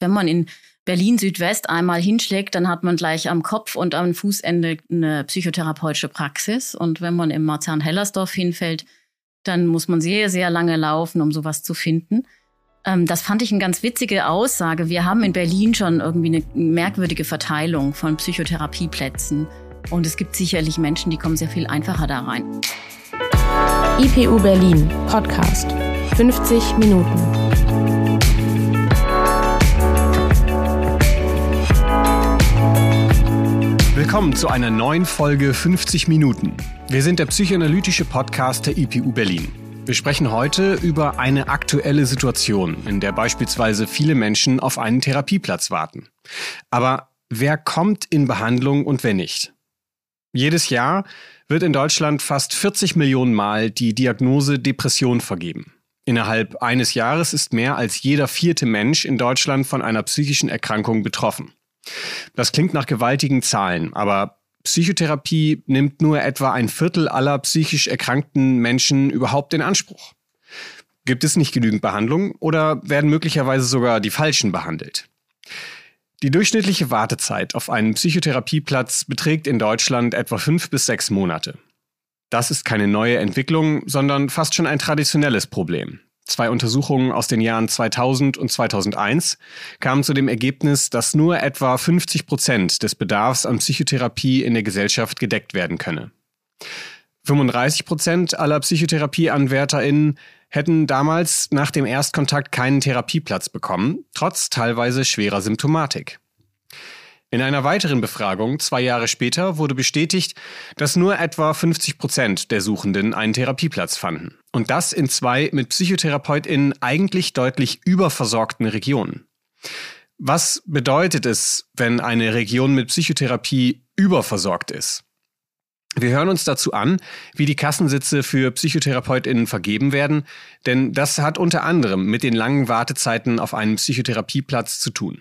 Wenn man in Berlin Südwest einmal hinschlägt, dann hat man gleich am Kopf und am Fußende eine psychotherapeutische Praxis. Und wenn man im Marzahn-Hellersdorf hinfällt, dann muss man sehr, sehr lange laufen, um sowas zu finden. Ähm, das fand ich eine ganz witzige Aussage. Wir haben in Berlin schon irgendwie eine merkwürdige Verteilung von Psychotherapieplätzen. Und es gibt sicherlich Menschen, die kommen sehr viel einfacher da rein. IPU Berlin Podcast 50 Minuten. Willkommen zu einer neuen Folge 50 Minuten. Wir sind der psychoanalytische Podcast der IPU Berlin. Wir sprechen heute über eine aktuelle Situation, in der beispielsweise viele Menschen auf einen Therapieplatz warten. Aber wer kommt in Behandlung und wer nicht? Jedes Jahr wird in Deutschland fast 40 Millionen Mal die Diagnose Depression vergeben. Innerhalb eines Jahres ist mehr als jeder vierte Mensch in Deutschland von einer psychischen Erkrankung betroffen. Das klingt nach gewaltigen Zahlen, aber Psychotherapie nimmt nur etwa ein Viertel aller psychisch erkrankten Menschen überhaupt in Anspruch. Gibt es nicht genügend Behandlung oder werden möglicherweise sogar die Falschen behandelt? Die durchschnittliche Wartezeit auf einen Psychotherapieplatz beträgt in Deutschland etwa fünf bis sechs Monate. Das ist keine neue Entwicklung, sondern fast schon ein traditionelles Problem. Zwei Untersuchungen aus den Jahren 2000 und 2001 kamen zu dem Ergebnis, dass nur etwa 50 Prozent des Bedarfs an Psychotherapie in der Gesellschaft gedeckt werden könne. 35 Prozent aller PsychotherapieanwärterInnen hätten damals nach dem Erstkontakt keinen Therapieplatz bekommen, trotz teilweise schwerer Symptomatik. In einer weiteren Befragung zwei Jahre später wurde bestätigt, dass nur etwa 50 Prozent der Suchenden einen Therapieplatz fanden. Und das in zwei mit PsychotherapeutInnen eigentlich deutlich überversorgten Regionen. Was bedeutet es, wenn eine Region mit Psychotherapie überversorgt ist? Wir hören uns dazu an, wie die Kassensitze für PsychotherapeutInnen vergeben werden, denn das hat unter anderem mit den langen Wartezeiten auf einen Psychotherapieplatz zu tun.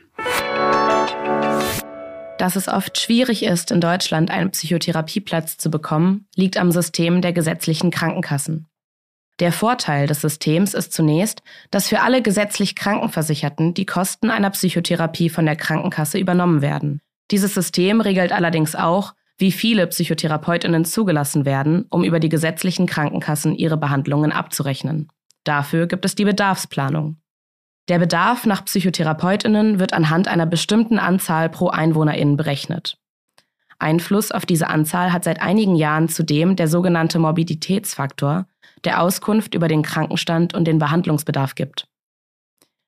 Dass es oft schwierig ist, in Deutschland einen Psychotherapieplatz zu bekommen, liegt am System der gesetzlichen Krankenkassen. Der Vorteil des Systems ist zunächst, dass für alle gesetzlich Krankenversicherten die Kosten einer Psychotherapie von der Krankenkasse übernommen werden. Dieses System regelt allerdings auch, wie viele Psychotherapeutinnen zugelassen werden, um über die gesetzlichen Krankenkassen ihre Behandlungen abzurechnen. Dafür gibt es die Bedarfsplanung. Der Bedarf nach Psychotherapeutinnen wird anhand einer bestimmten Anzahl pro Einwohnerin berechnet. Einfluss auf diese Anzahl hat seit einigen Jahren zudem der sogenannte Morbiditätsfaktor, der Auskunft über den Krankenstand und den Behandlungsbedarf gibt.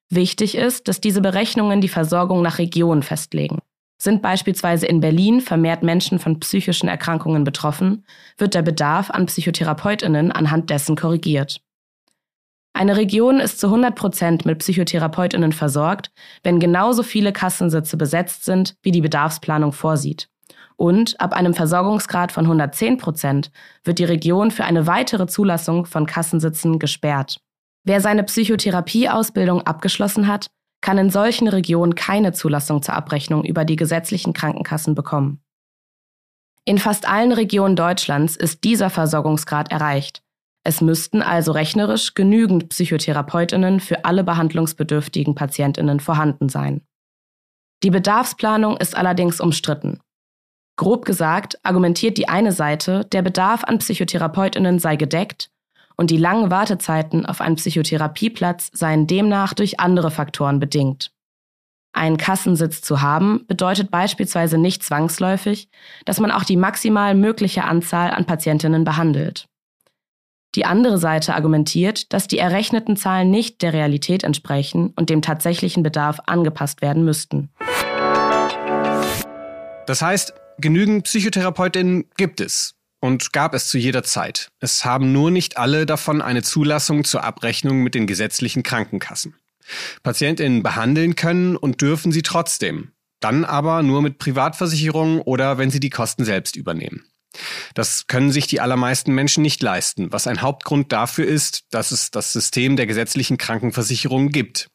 Wichtig ist, dass diese Berechnungen die Versorgung nach Region festlegen. Sind beispielsweise in Berlin vermehrt Menschen von psychischen Erkrankungen betroffen, wird der Bedarf an Psychotherapeutinnen anhand dessen korrigiert. Eine Region ist zu 100 Prozent mit Psychotherapeutinnen versorgt, wenn genauso viele Kassensitze besetzt sind, wie die Bedarfsplanung vorsieht. Und ab einem Versorgungsgrad von 110 Prozent wird die Region für eine weitere Zulassung von Kassensitzen gesperrt. Wer seine Psychotherapieausbildung abgeschlossen hat, kann in solchen Regionen keine Zulassung zur Abrechnung über die gesetzlichen Krankenkassen bekommen. In fast allen Regionen Deutschlands ist dieser Versorgungsgrad erreicht. Es müssten also rechnerisch genügend Psychotherapeutinnen für alle behandlungsbedürftigen Patientinnen vorhanden sein. Die Bedarfsplanung ist allerdings umstritten. Grob gesagt argumentiert die eine Seite, der Bedarf an Psychotherapeutinnen sei gedeckt und die langen Wartezeiten auf einen Psychotherapieplatz seien demnach durch andere Faktoren bedingt. Einen Kassensitz zu haben bedeutet beispielsweise nicht zwangsläufig, dass man auch die maximal mögliche Anzahl an Patientinnen behandelt. Die andere Seite argumentiert, dass die errechneten Zahlen nicht der Realität entsprechen und dem tatsächlichen Bedarf angepasst werden müssten. Das heißt, genügend Psychotherapeutinnen gibt es und gab es zu jeder Zeit. Es haben nur nicht alle davon eine Zulassung zur Abrechnung mit den gesetzlichen Krankenkassen. Patientinnen behandeln können und dürfen sie trotzdem, dann aber nur mit Privatversicherungen oder wenn sie die Kosten selbst übernehmen. Das können sich die allermeisten Menschen nicht leisten, was ein Hauptgrund dafür ist, dass es das System der gesetzlichen Krankenversicherung gibt.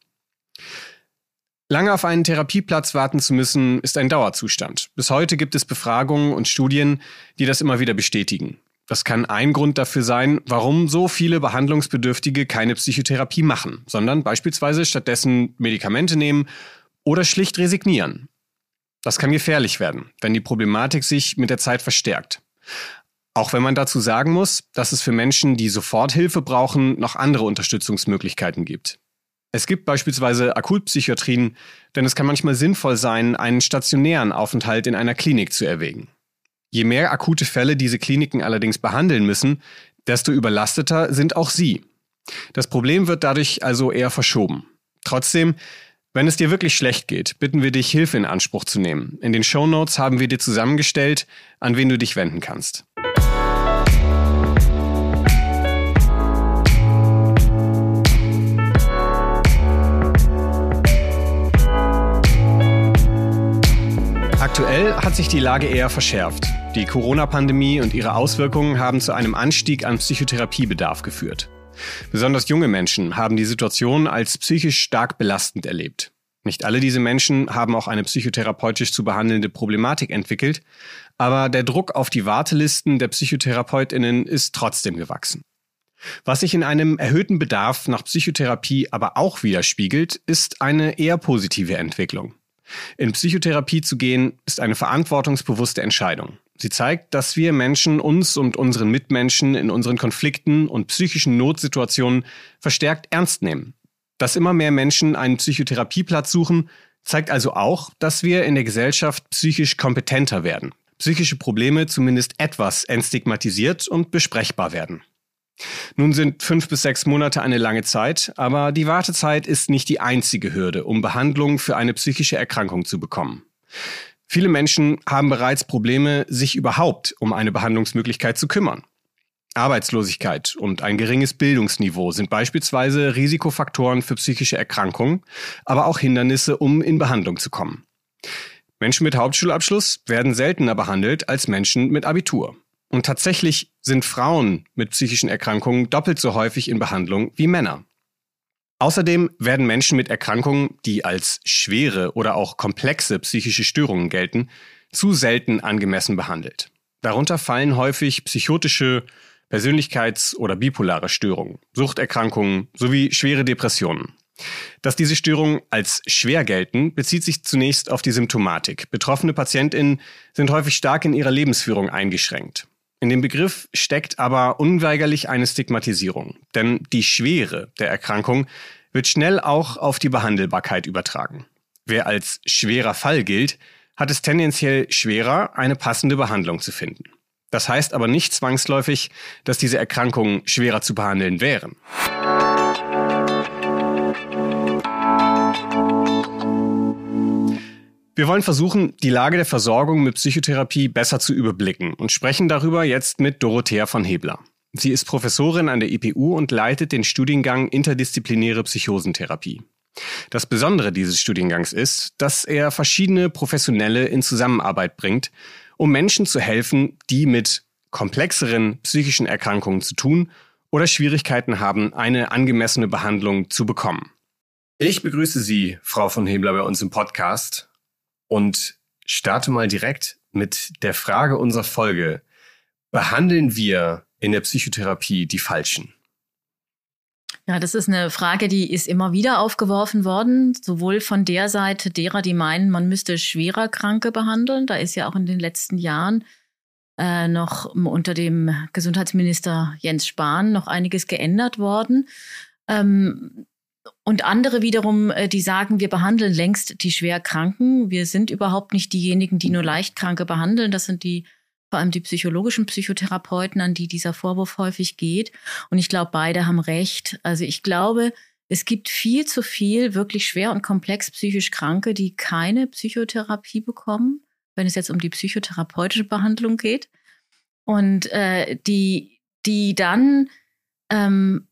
Lange auf einen Therapieplatz warten zu müssen, ist ein Dauerzustand. Bis heute gibt es Befragungen und Studien, die das immer wieder bestätigen. Das kann ein Grund dafür sein, warum so viele Behandlungsbedürftige keine Psychotherapie machen, sondern beispielsweise stattdessen Medikamente nehmen oder schlicht resignieren. Das kann gefährlich werden, wenn die Problematik sich mit der Zeit verstärkt. Auch wenn man dazu sagen muss, dass es für Menschen, die Soforthilfe brauchen, noch andere Unterstützungsmöglichkeiten gibt. Es gibt beispielsweise Akutpsychiatrien, denn es kann manchmal sinnvoll sein, einen stationären Aufenthalt in einer Klinik zu erwägen. Je mehr akute Fälle diese Kliniken allerdings behandeln müssen, desto überlasteter sind auch sie. Das Problem wird dadurch also eher verschoben. Trotzdem, wenn es dir wirklich schlecht geht, bitten wir dich, Hilfe in Anspruch zu nehmen. In den Show Notes haben wir dir zusammengestellt, an wen du dich wenden kannst. Aktuell hat sich die Lage eher verschärft. Die Corona-Pandemie und ihre Auswirkungen haben zu einem Anstieg an Psychotherapiebedarf geführt. Besonders junge Menschen haben die Situation als psychisch stark belastend erlebt. Nicht alle diese Menschen haben auch eine psychotherapeutisch zu behandelnde Problematik entwickelt, aber der Druck auf die Wartelisten der Psychotherapeutinnen ist trotzdem gewachsen. Was sich in einem erhöhten Bedarf nach Psychotherapie aber auch widerspiegelt, ist eine eher positive Entwicklung. In Psychotherapie zu gehen, ist eine verantwortungsbewusste Entscheidung. Sie zeigt, dass wir Menschen uns und unseren Mitmenschen in unseren Konflikten und psychischen Notsituationen verstärkt ernst nehmen. Dass immer mehr Menschen einen Psychotherapieplatz suchen, zeigt also auch, dass wir in der Gesellschaft psychisch kompetenter werden. Psychische Probleme zumindest etwas entstigmatisiert und besprechbar werden. Nun sind fünf bis sechs Monate eine lange Zeit, aber die Wartezeit ist nicht die einzige Hürde, um Behandlung für eine psychische Erkrankung zu bekommen. Viele Menschen haben bereits Probleme, sich überhaupt um eine Behandlungsmöglichkeit zu kümmern. Arbeitslosigkeit und ein geringes Bildungsniveau sind beispielsweise Risikofaktoren für psychische Erkrankungen, aber auch Hindernisse, um in Behandlung zu kommen. Menschen mit Hauptschulabschluss werden seltener behandelt als Menschen mit Abitur. Und tatsächlich sind Frauen mit psychischen Erkrankungen doppelt so häufig in Behandlung wie Männer. Außerdem werden Menschen mit Erkrankungen, die als schwere oder auch komplexe psychische Störungen gelten, zu selten angemessen behandelt. Darunter fallen häufig psychotische, Persönlichkeits- oder bipolare Störungen, Suchterkrankungen sowie schwere Depressionen. Dass diese Störungen als schwer gelten, bezieht sich zunächst auf die Symptomatik. Betroffene Patientinnen sind häufig stark in ihrer Lebensführung eingeschränkt. In dem Begriff steckt aber unweigerlich eine Stigmatisierung, denn die Schwere der Erkrankung wird schnell auch auf die Behandelbarkeit übertragen. Wer als schwerer Fall gilt, hat es tendenziell schwerer, eine passende Behandlung zu finden. Das heißt aber nicht zwangsläufig, dass diese Erkrankungen schwerer zu behandeln wären. Wir wollen versuchen, die Lage der Versorgung mit Psychotherapie besser zu überblicken und sprechen darüber jetzt mit Dorothea von Hebler. Sie ist Professorin an der IPU und leitet den Studiengang Interdisziplinäre Psychosentherapie. Das Besondere dieses Studiengangs ist, dass er verschiedene Professionelle in Zusammenarbeit bringt, um Menschen zu helfen, die mit komplexeren psychischen Erkrankungen zu tun oder Schwierigkeiten haben, eine angemessene Behandlung zu bekommen. Ich begrüße Sie, Frau von Hebler, bei uns im Podcast und starte mal direkt mit der Frage unserer Folge. Behandeln wir in der Psychotherapie die Falschen? Ja, das ist eine Frage, die ist immer wieder aufgeworfen worden, sowohl von der Seite derer, die meinen, man müsste schwerer Kranke behandeln. Da ist ja auch in den letzten Jahren äh, noch unter dem Gesundheitsminister Jens Spahn noch einiges geändert worden. Ähm, und andere wiederum, äh, die sagen, wir behandeln längst die Schwerkranken. Wir sind überhaupt nicht diejenigen, die nur Leichtkranke behandeln. Das sind die vor allem die psychologischen Psychotherapeuten, an die dieser Vorwurf häufig geht. Und ich glaube, beide haben recht. Also ich glaube, es gibt viel zu viel wirklich schwer und komplex psychisch Kranke, die keine Psychotherapie bekommen, wenn es jetzt um die psychotherapeutische Behandlung geht. Und äh, die, die dann ähm,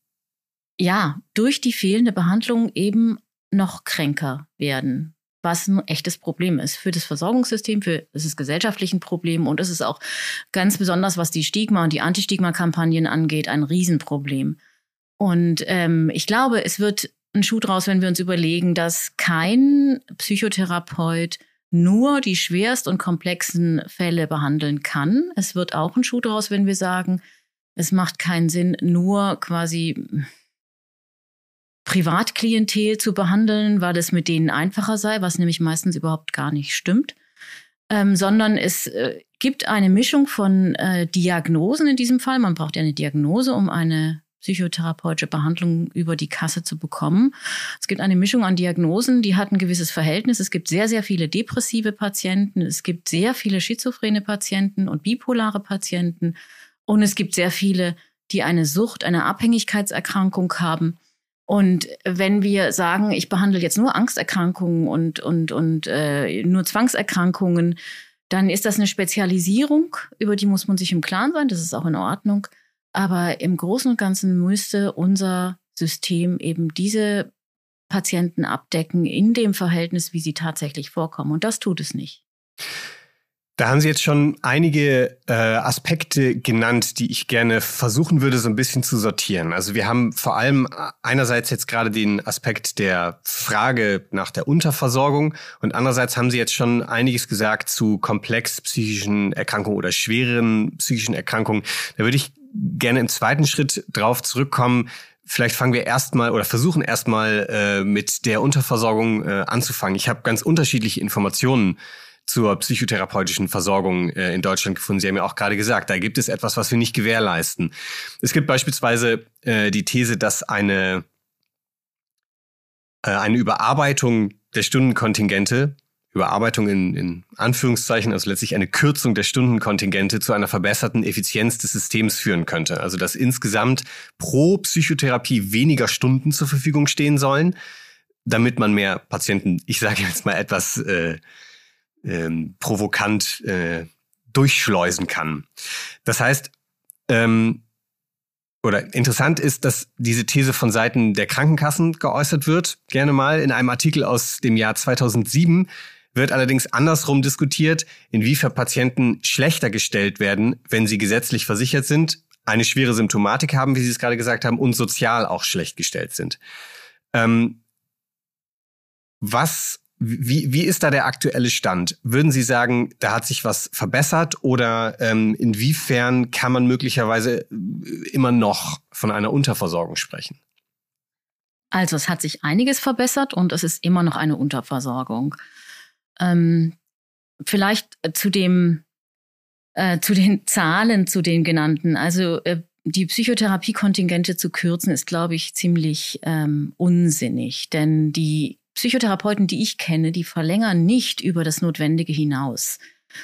ja, durch die fehlende Behandlung eben noch kränker werden, was ein echtes Problem ist für das Versorgungssystem, für es ist gesellschaftlich Problem und es ist auch ganz besonders, was die Stigma und die Anti-Stigma-Kampagnen angeht, ein Riesenproblem. Und ähm, ich glaube, es wird ein Schuh draus, wenn wir uns überlegen, dass kein Psychotherapeut nur die schwerst und komplexen Fälle behandeln kann. Es wird auch ein Schuh draus, wenn wir sagen, es macht keinen Sinn, nur quasi Privatklientel zu behandeln, weil es mit denen einfacher sei, was nämlich meistens überhaupt gar nicht stimmt, ähm, sondern es äh, gibt eine Mischung von äh, Diagnosen in diesem Fall. Man braucht ja eine Diagnose, um eine psychotherapeutische Behandlung über die Kasse zu bekommen. Es gibt eine Mischung an Diagnosen, die hat ein gewisses Verhältnis. Es gibt sehr, sehr viele depressive Patienten, es gibt sehr viele schizophrene Patienten und bipolare Patienten und es gibt sehr viele, die eine Sucht, eine Abhängigkeitserkrankung haben. Und wenn wir sagen, ich behandle jetzt nur Angsterkrankungen und, und, und äh, nur Zwangserkrankungen, dann ist das eine Spezialisierung, über die muss man sich im Klaren sein, das ist auch in Ordnung. Aber im Großen und Ganzen müsste unser System eben diese Patienten abdecken in dem Verhältnis, wie sie tatsächlich vorkommen. Und das tut es nicht. Da haben Sie jetzt schon einige äh, Aspekte genannt, die ich gerne versuchen würde, so ein bisschen zu sortieren. Also wir haben vor allem einerseits jetzt gerade den Aspekt der Frage nach der Unterversorgung und andererseits haben Sie jetzt schon einiges gesagt zu komplex psychischen Erkrankungen oder schwereren psychischen Erkrankungen. Da würde ich gerne im zweiten Schritt drauf zurückkommen. Vielleicht fangen wir erstmal oder versuchen erstmal äh, mit der Unterversorgung äh, anzufangen. Ich habe ganz unterschiedliche Informationen zur psychotherapeutischen Versorgung äh, in Deutschland gefunden. Sie haben ja auch gerade gesagt, da gibt es etwas, was wir nicht gewährleisten. Es gibt beispielsweise äh, die These, dass eine, äh, eine Überarbeitung der Stundenkontingente Überarbeitung in, in Anführungszeichen, also letztlich eine Kürzung der Stundenkontingente zu einer verbesserten Effizienz des Systems führen könnte. Also dass insgesamt pro Psychotherapie weniger Stunden zur Verfügung stehen sollen, damit man mehr Patienten, ich sage jetzt mal etwas äh, ähm, provokant äh, durchschleusen kann. Das heißt, ähm, oder interessant ist, dass diese These von Seiten der Krankenkassen geäußert wird, gerne mal in einem Artikel aus dem Jahr 2007 wird allerdings andersrum diskutiert, inwiefern Patienten schlechter gestellt werden, wenn sie gesetzlich versichert sind, eine schwere Symptomatik haben, wie Sie es gerade gesagt haben, und sozial auch schlecht gestellt sind. Ähm, was, wie, wie ist da der aktuelle Stand? Würden Sie sagen, da hat sich was verbessert oder ähm, inwiefern kann man möglicherweise äh, immer noch von einer Unterversorgung sprechen? Also es hat sich einiges verbessert und es ist immer noch eine Unterversorgung. Ähm, vielleicht zu dem, äh, zu den Zahlen, zu den genannten. Also äh, die Psychotherapiekontingente zu kürzen, ist, glaube ich, ziemlich ähm, unsinnig. Denn die Psychotherapeuten, die ich kenne, die verlängern nicht über das Notwendige hinaus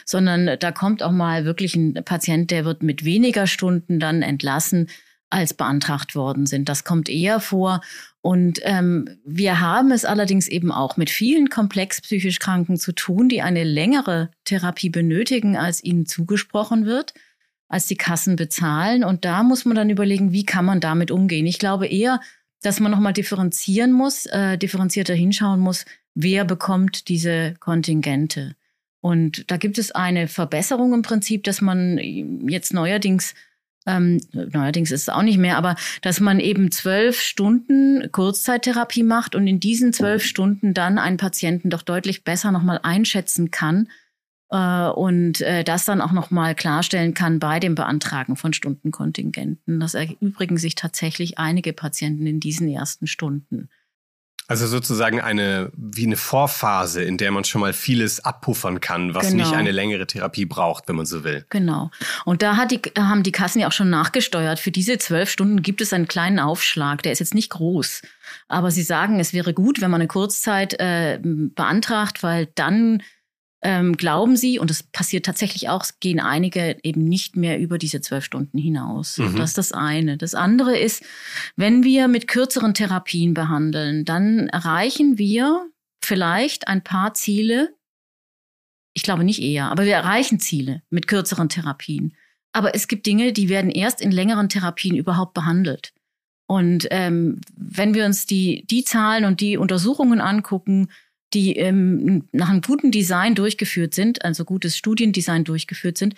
sondern da kommt auch mal wirklich ein Patient, der wird mit weniger Stunden dann entlassen, als beantragt worden sind. Das kommt eher vor. Und ähm, wir haben es allerdings eben auch mit vielen komplex psychisch Kranken zu tun, die eine längere Therapie benötigen, als ihnen zugesprochen wird, als die Kassen bezahlen. Und da muss man dann überlegen, wie kann man damit umgehen. Ich glaube eher, dass man nochmal differenzieren muss, äh, differenzierter hinschauen muss, wer bekommt diese Kontingente. Und da gibt es eine Verbesserung im Prinzip, dass man jetzt neuerdings ähm, neuerdings ist es auch nicht mehr, aber dass man eben zwölf Stunden Kurzzeittherapie macht und in diesen zwölf Stunden dann einen Patienten doch deutlich besser nochmal einschätzen kann und äh, das dann auch nochmal klarstellen kann bei dem Beantragen von Stundenkontingenten. Das erübrigen sich tatsächlich einige Patienten in diesen ersten Stunden. Also sozusagen eine, wie eine Vorphase, in der man schon mal vieles abpuffern kann, was genau. nicht eine längere Therapie braucht, wenn man so will. Genau. Und da die, haben die Kassen ja auch schon nachgesteuert. Für diese zwölf Stunden gibt es einen kleinen Aufschlag. Der ist jetzt nicht groß. Aber sie sagen, es wäre gut, wenn man eine Kurzzeit äh, beantragt, weil dann ähm, glauben Sie, und das passiert tatsächlich auch, gehen einige eben nicht mehr über diese zwölf Stunden hinaus. Mhm. Das ist das eine. Das andere ist, wenn wir mit kürzeren Therapien behandeln, dann erreichen wir vielleicht ein paar Ziele. Ich glaube nicht eher, aber wir erreichen Ziele mit kürzeren Therapien. Aber es gibt Dinge, die werden erst in längeren Therapien überhaupt behandelt. Und ähm, wenn wir uns die, die Zahlen und die Untersuchungen angucken, die ähm, nach einem guten Design durchgeführt sind, also gutes Studiendesign durchgeführt sind,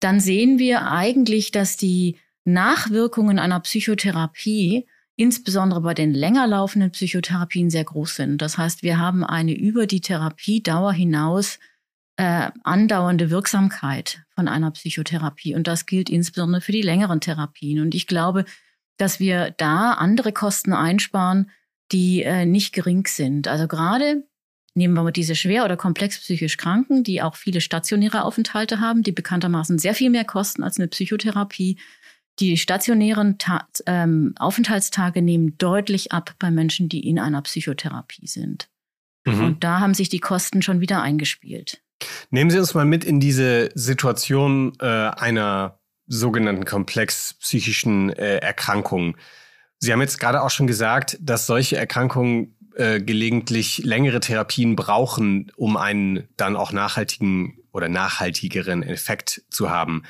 dann sehen wir eigentlich, dass die Nachwirkungen einer Psychotherapie insbesondere bei den länger laufenden Psychotherapien sehr groß sind. Das heißt, wir haben eine über die Therapiedauer hinaus äh, andauernde Wirksamkeit von einer Psychotherapie. Und das gilt insbesondere für die längeren Therapien. Und ich glaube, dass wir da andere Kosten einsparen, die äh, nicht gering sind. Also gerade nehmen wir mal diese schwer oder komplex psychisch Kranken, die auch viele stationäre Aufenthalte haben, die bekanntermaßen sehr viel mehr kosten als eine Psychotherapie. Die stationären Ta ähm, Aufenthaltstage nehmen deutlich ab bei Menschen, die in einer Psychotherapie sind. Mhm. Und da haben sich die Kosten schon wieder eingespielt. Nehmen Sie uns mal mit in diese Situation äh, einer sogenannten komplex psychischen äh, Erkrankung. Sie haben jetzt gerade auch schon gesagt, dass solche Erkrankungen äh, gelegentlich längere Therapien brauchen, um einen dann auch nachhaltigen oder nachhaltigeren Effekt zu haben.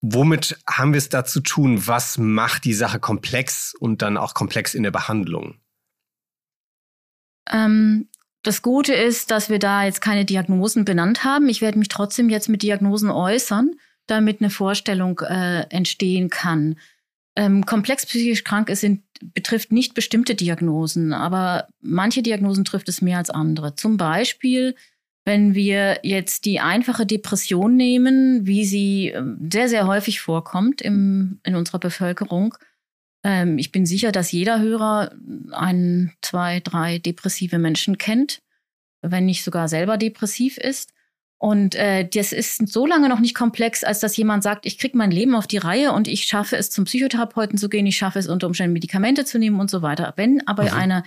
Womit haben wir es da zu tun? Was macht die Sache komplex und dann auch komplex in der Behandlung? Ähm, das Gute ist, dass wir da jetzt keine Diagnosen benannt haben. Ich werde mich trotzdem jetzt mit Diagnosen äußern, damit eine Vorstellung äh, entstehen kann. Ähm, komplex psychisch krank ist, sind, betrifft nicht bestimmte Diagnosen, aber manche Diagnosen trifft es mehr als andere. Zum Beispiel wenn wir jetzt die einfache Depression nehmen, wie sie ähm, sehr, sehr häufig vorkommt im, in unserer Bevölkerung, ähm, ich bin sicher, dass jeder Hörer ein, zwei, drei depressive Menschen kennt, wenn nicht sogar selber depressiv ist. Und äh, das ist so lange noch nicht komplex, als dass jemand sagt, ich kriege mein Leben auf die Reihe und ich schaffe es, zum Psychotherapeuten zu gehen, ich schaffe es unter Umständen Medikamente zu nehmen und so weiter. Wenn aber mhm. einer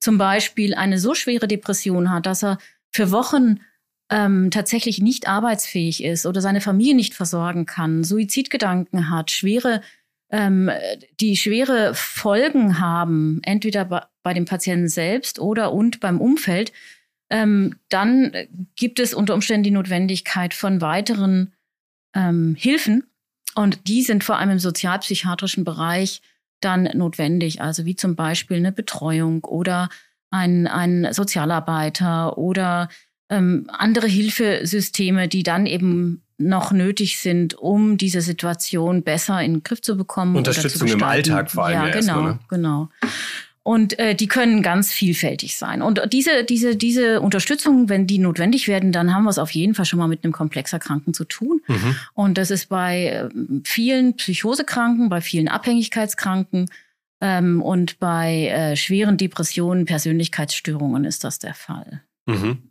zum Beispiel eine so schwere Depression hat, dass er für Wochen ähm, tatsächlich nicht arbeitsfähig ist oder seine Familie nicht versorgen kann, Suizidgedanken hat, schwere, ähm, die schwere Folgen haben, entweder bei, bei dem Patienten selbst oder und beim Umfeld, ähm, dann gibt es unter Umständen die Notwendigkeit von weiteren ähm, Hilfen. Und die sind vor allem im sozialpsychiatrischen Bereich dann notwendig. Also wie zum Beispiel eine Betreuung oder ein, ein Sozialarbeiter oder ähm, andere Hilfesysteme, die dann eben noch nötig sind, um diese Situation besser in den Griff zu bekommen. Unterstützung im Alltag vor allem. Ja, ja genau, ne? genau. Und äh, die können ganz vielfältig sein. Und diese, diese, diese Unterstützung, wenn die notwendig werden, dann haben wir es auf jeden Fall schon mal mit einem komplexer Kranken zu tun. Mhm. Und das ist bei äh, vielen Psychosekranken, bei vielen Abhängigkeitskranken ähm, und bei äh, schweren Depressionen, Persönlichkeitsstörungen ist das der Fall. Mhm.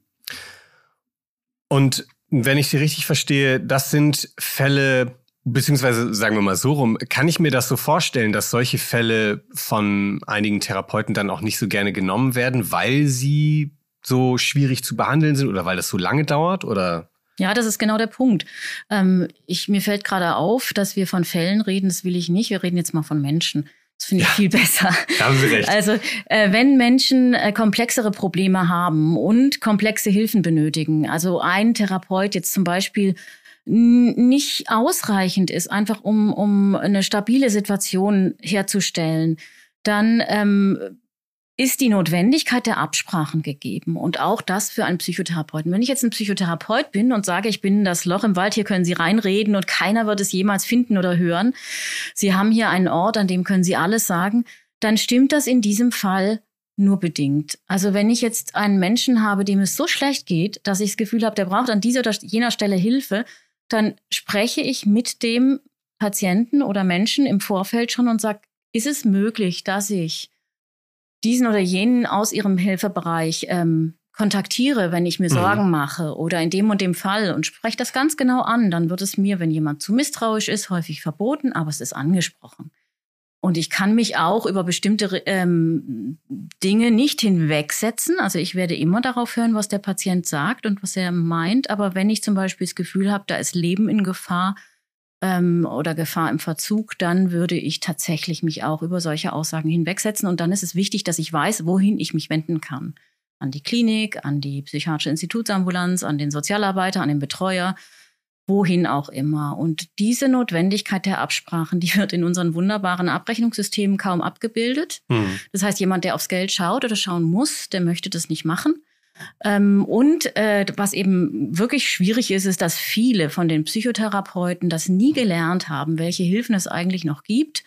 Und wenn ich Sie richtig verstehe, das sind Fälle, beziehungsweise sagen wir mal so rum, kann ich mir das so vorstellen, dass solche Fälle von einigen Therapeuten dann auch nicht so gerne genommen werden, weil sie so schwierig zu behandeln sind oder weil das so lange dauert oder? Ja, das ist genau der Punkt. Ähm, ich, mir fällt gerade auf, dass wir von Fällen reden, das will ich nicht. Wir reden jetzt mal von Menschen. Das finde ich ja, viel besser. Haben Sie recht. Also äh, wenn Menschen äh, komplexere Probleme haben und komplexe Hilfen benötigen, also ein Therapeut jetzt zum Beispiel nicht ausreichend ist, einfach um, um eine stabile Situation herzustellen, dann ähm, ist die Notwendigkeit der Absprachen gegeben und auch das für einen Psychotherapeuten. Wenn ich jetzt ein Psychotherapeut bin und sage, ich bin das Loch im Wald, hier können Sie reinreden und keiner wird es jemals finden oder hören, Sie haben hier einen Ort, an dem können Sie alles sagen, dann stimmt das in diesem Fall nur bedingt. Also wenn ich jetzt einen Menschen habe, dem es so schlecht geht, dass ich das Gefühl habe, der braucht an dieser oder jener Stelle Hilfe, dann spreche ich mit dem Patienten oder Menschen im Vorfeld schon und sage, ist es möglich, dass ich diesen oder jenen aus ihrem Hilfebereich ähm, kontaktiere, wenn ich mir mhm. Sorgen mache oder in dem und dem Fall und spreche das ganz genau an, dann wird es mir, wenn jemand zu misstrauisch ist, häufig verboten, aber es ist angesprochen. Und ich kann mich auch über bestimmte ähm, Dinge nicht hinwegsetzen. Also ich werde immer darauf hören, was der Patient sagt und was er meint. Aber wenn ich zum Beispiel das Gefühl habe, da ist Leben in Gefahr, ähm, oder Gefahr im Verzug, dann würde ich tatsächlich mich auch über solche Aussagen hinwegsetzen. Und dann ist es wichtig, dass ich weiß, wohin ich mich wenden kann. An die Klinik, an die psychiatrische Institutsambulanz, an den Sozialarbeiter, an den Betreuer, wohin auch immer. Und diese Notwendigkeit der Absprachen, die wird in unseren wunderbaren Abrechnungssystemen kaum abgebildet. Mhm. Das heißt, jemand, der aufs Geld schaut oder schauen muss, der möchte das nicht machen. Ähm, und äh, was eben wirklich schwierig ist, ist, dass viele von den Psychotherapeuten das nie gelernt haben, welche Hilfen es eigentlich noch gibt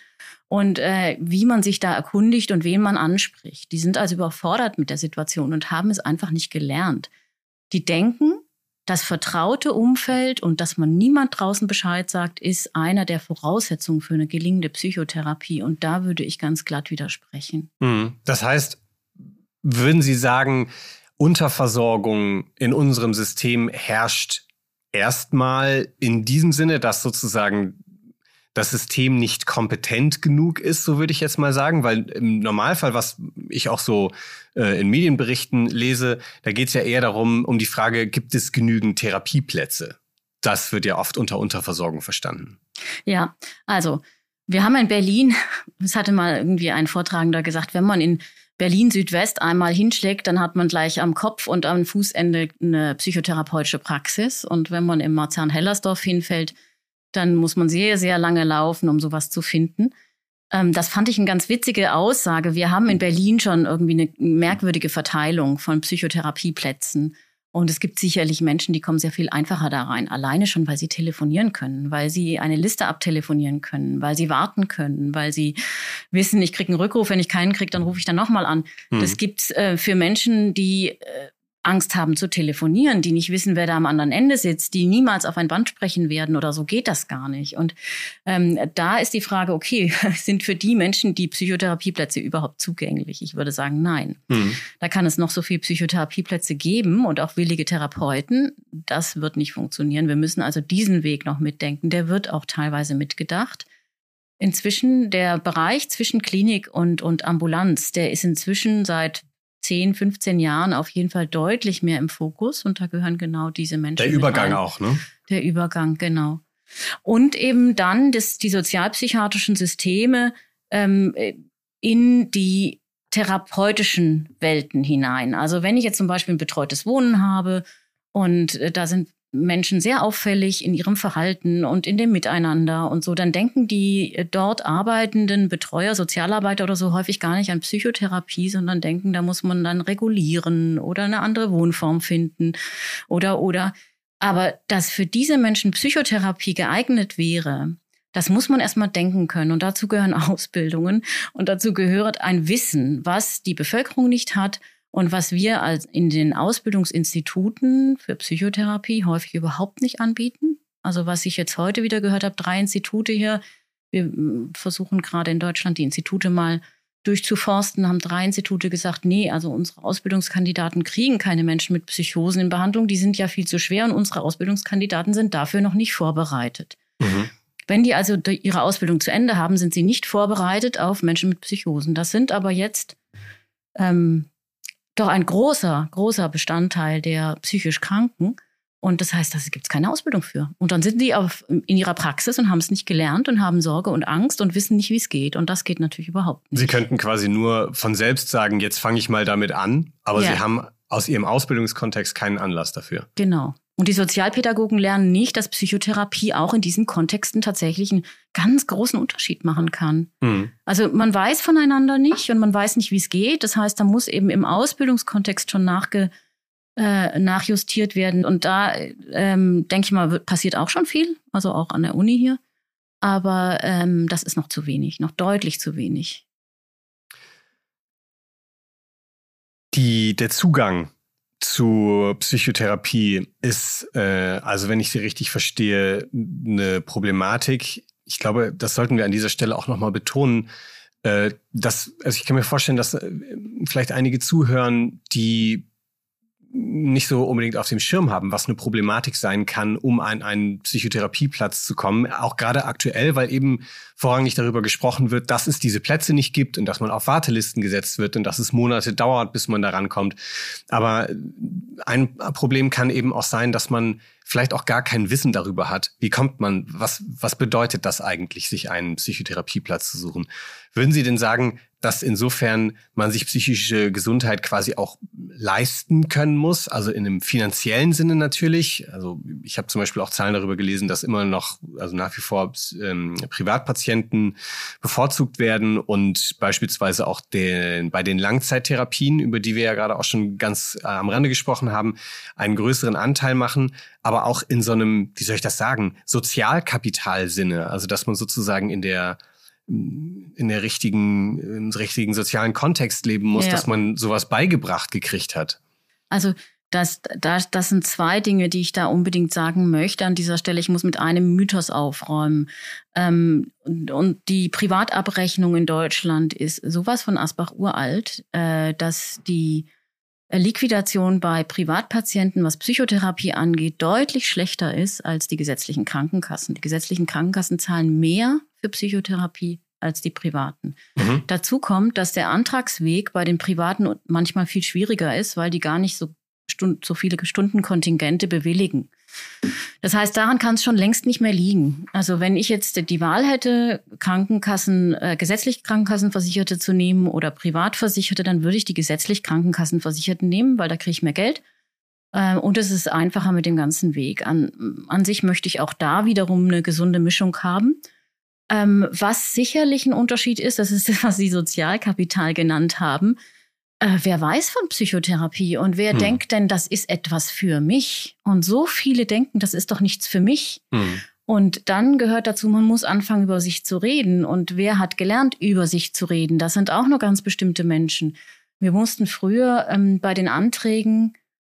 und äh, wie man sich da erkundigt und wen man anspricht. Die sind also überfordert mit der Situation und haben es einfach nicht gelernt. Die denken, das vertraute Umfeld und dass man niemand draußen Bescheid sagt, ist einer der Voraussetzungen für eine gelingende Psychotherapie. Und da würde ich ganz glatt widersprechen. Mhm. Das heißt, würden Sie sagen, Unterversorgung in unserem System herrscht erstmal in diesem Sinne, dass sozusagen das System nicht kompetent genug ist, so würde ich jetzt mal sagen, weil im Normalfall, was ich auch so äh, in Medienberichten lese, da geht es ja eher darum, um die Frage, gibt es genügend Therapieplätze? Das wird ja oft unter Unterversorgung verstanden. Ja, also wir haben in Berlin, es hatte mal irgendwie ein Vortragender gesagt, wenn man in Berlin Südwest einmal hinschlägt, dann hat man gleich am Kopf und am Fußende eine psychotherapeutische Praxis. Und wenn man im Marzahn-Hellersdorf hinfällt, dann muss man sehr, sehr lange laufen, um sowas zu finden. Ähm, das fand ich eine ganz witzige Aussage. Wir haben in Berlin schon irgendwie eine merkwürdige Verteilung von Psychotherapieplätzen. Und es gibt sicherlich Menschen, die kommen sehr viel einfacher da rein. Alleine schon, weil sie telefonieren können, weil sie eine Liste abtelefonieren können, weil sie warten können, weil sie wissen, ich kriege einen Rückruf, wenn ich keinen kriege, dann rufe ich dann nochmal an. Hm. Das gibt's äh, für Menschen, die äh, Angst haben zu telefonieren, die nicht wissen, wer da am anderen Ende sitzt, die niemals auf ein Band sprechen werden oder so geht das gar nicht. Und ähm, da ist die Frage, okay, sind für die Menschen die Psychotherapieplätze überhaupt zugänglich? Ich würde sagen, nein. Mhm. Da kann es noch so viele Psychotherapieplätze geben und auch willige Therapeuten. Das wird nicht funktionieren. Wir müssen also diesen Weg noch mitdenken. Der wird auch teilweise mitgedacht. Inzwischen der Bereich zwischen Klinik und, und Ambulanz, der ist inzwischen seit 10, 15 Jahren auf jeden Fall deutlich mehr im Fokus und da gehören genau diese Menschen. Der Übergang auch, ne? Der Übergang, genau. Und eben dann das, die sozialpsychiatrischen Systeme ähm, in die therapeutischen Welten hinein. Also wenn ich jetzt zum Beispiel ein betreutes Wohnen habe und äh, da sind Menschen sehr auffällig in ihrem Verhalten und in dem Miteinander und so, dann denken die äh, dort arbeitenden Betreuer, Sozialarbeiter oder so häufig gar nicht an Psychotherapie, sondern denken, da muss man dann regulieren oder eine andere Wohnform finden oder oder. Aber dass für diese Menschen Psychotherapie geeignet wäre, das muss man erstmal denken können. Und dazu gehören Ausbildungen und dazu gehört ein Wissen, was die Bevölkerung nicht hat und was wir als in den Ausbildungsinstituten für Psychotherapie häufig überhaupt nicht anbieten. Also was ich jetzt heute wieder gehört habe, drei Institute hier. Wir hm, versuchen gerade in Deutschland die Institute mal durchzuforsten, haben drei Institute gesagt, nee, also unsere Ausbildungskandidaten kriegen keine Menschen mit Psychosen in Behandlung, die sind ja viel zu schwer und unsere Ausbildungskandidaten sind dafür noch nicht vorbereitet. Mhm. Wenn die also ihre Ausbildung zu Ende haben, sind sie nicht vorbereitet auf Menschen mit Psychosen. Das sind aber jetzt ähm, doch ein großer, großer Bestandteil der psychisch Kranken. Und das heißt, da gibt es keine Ausbildung für. Und dann sind die auf, in ihrer Praxis und haben es nicht gelernt und haben Sorge und Angst und wissen nicht, wie es geht. Und das geht natürlich überhaupt nicht. Sie könnten quasi nur von selbst sagen, jetzt fange ich mal damit an, aber ja. Sie haben aus Ihrem Ausbildungskontext keinen Anlass dafür. Genau. Und die Sozialpädagogen lernen nicht, dass Psychotherapie auch in diesen Kontexten tatsächlich einen ganz großen Unterschied machen kann. Mhm. Also man weiß voneinander nicht und man weiß nicht, wie es geht. Das heißt, da muss eben im Ausbildungskontext schon nachge, äh, nachjustiert werden. Und da ähm, denke ich mal, wird, passiert auch schon viel, also auch an der Uni hier. Aber ähm, das ist noch zu wenig, noch deutlich zu wenig. Die, der Zugang zu Psychotherapie ist, äh, also wenn ich sie richtig verstehe, eine Problematik. Ich glaube, das sollten wir an dieser Stelle auch nochmal betonen. Äh, dass, also ich kann mir vorstellen, dass äh, vielleicht einige zuhören, die nicht so unbedingt auf dem Schirm haben, was eine Problematik sein kann, um an einen Psychotherapieplatz zu kommen. Auch gerade aktuell, weil eben vorrangig darüber gesprochen wird, dass es diese Plätze nicht gibt und dass man auf Wartelisten gesetzt wird und dass es Monate dauert, bis man da rankommt. Aber ein Problem kann eben auch sein, dass man vielleicht auch gar kein Wissen darüber hat. Wie kommt man, was, was bedeutet das eigentlich, sich einen Psychotherapieplatz zu suchen? Würden Sie denn sagen, dass insofern man sich psychische Gesundheit quasi auch leisten können muss, also in einem finanziellen Sinne natürlich. Also ich habe zum Beispiel auch Zahlen darüber gelesen, dass immer noch, also nach wie vor ähm, Privatpatienten bevorzugt werden und beispielsweise auch den, bei den Langzeittherapien, über die wir ja gerade auch schon ganz äh, am Rande gesprochen haben, einen größeren Anteil machen, aber auch in so einem, wie soll ich das sagen, Sozialkapitalsinne, also dass man sozusagen in der in der richtigen, im richtigen sozialen Kontext leben muss, ja. dass man sowas beigebracht gekriegt hat. Also das, das, das sind zwei Dinge, die ich da unbedingt sagen möchte an dieser Stelle. Ich muss mit einem Mythos aufräumen. Ähm, und die Privatabrechnung in Deutschland ist sowas von Asbach uralt, äh, dass die Liquidation bei Privatpatienten, was Psychotherapie angeht, deutlich schlechter ist als die gesetzlichen Krankenkassen. Die gesetzlichen Krankenkassen zahlen mehr für Psychotherapie als die privaten. Mhm. Dazu kommt, dass der Antragsweg bei den privaten manchmal viel schwieriger ist, weil die gar nicht so, Stund, so viele Stundenkontingente bewilligen. Das heißt, daran kann es schon längst nicht mehr liegen. Also wenn ich jetzt die Wahl hätte, Krankenkassen, äh, gesetzlich Krankenkassenversicherte zu nehmen oder Privatversicherte, dann würde ich die gesetzlich Krankenkassenversicherten nehmen, weil da kriege ich mehr Geld. Äh, und es ist einfacher mit dem ganzen Weg. An, an sich möchte ich auch da wiederum eine gesunde Mischung haben. Ähm, was sicherlich ein Unterschied ist, das ist das, was Sie Sozialkapital genannt haben. Äh, wer weiß von Psychotherapie und wer hm. denkt denn, das ist etwas für mich? Und so viele denken, das ist doch nichts für mich. Hm. Und dann gehört dazu, man muss anfangen, über sich zu reden. Und wer hat gelernt, über sich zu reden? Das sind auch nur ganz bestimmte Menschen. Wir mussten früher ähm, bei den Anträgen,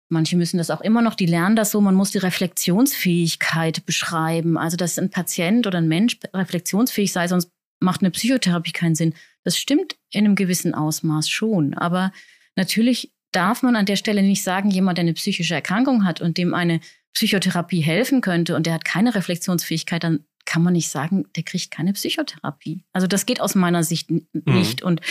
manche müssen das auch immer noch, die lernen das so, man muss die Reflexionsfähigkeit beschreiben. Also, dass ein Patient oder ein Mensch reflexionsfähig sei, sonst macht eine Psychotherapie keinen Sinn. Das stimmt in einem gewissen Ausmaß schon. Aber natürlich darf man an der Stelle nicht sagen, jemand, der eine psychische Erkrankung hat und dem eine Psychotherapie helfen könnte und der hat keine Reflexionsfähigkeit, dann kann man nicht sagen, der kriegt keine Psychotherapie. Also das geht aus meiner Sicht mhm. nicht. Und,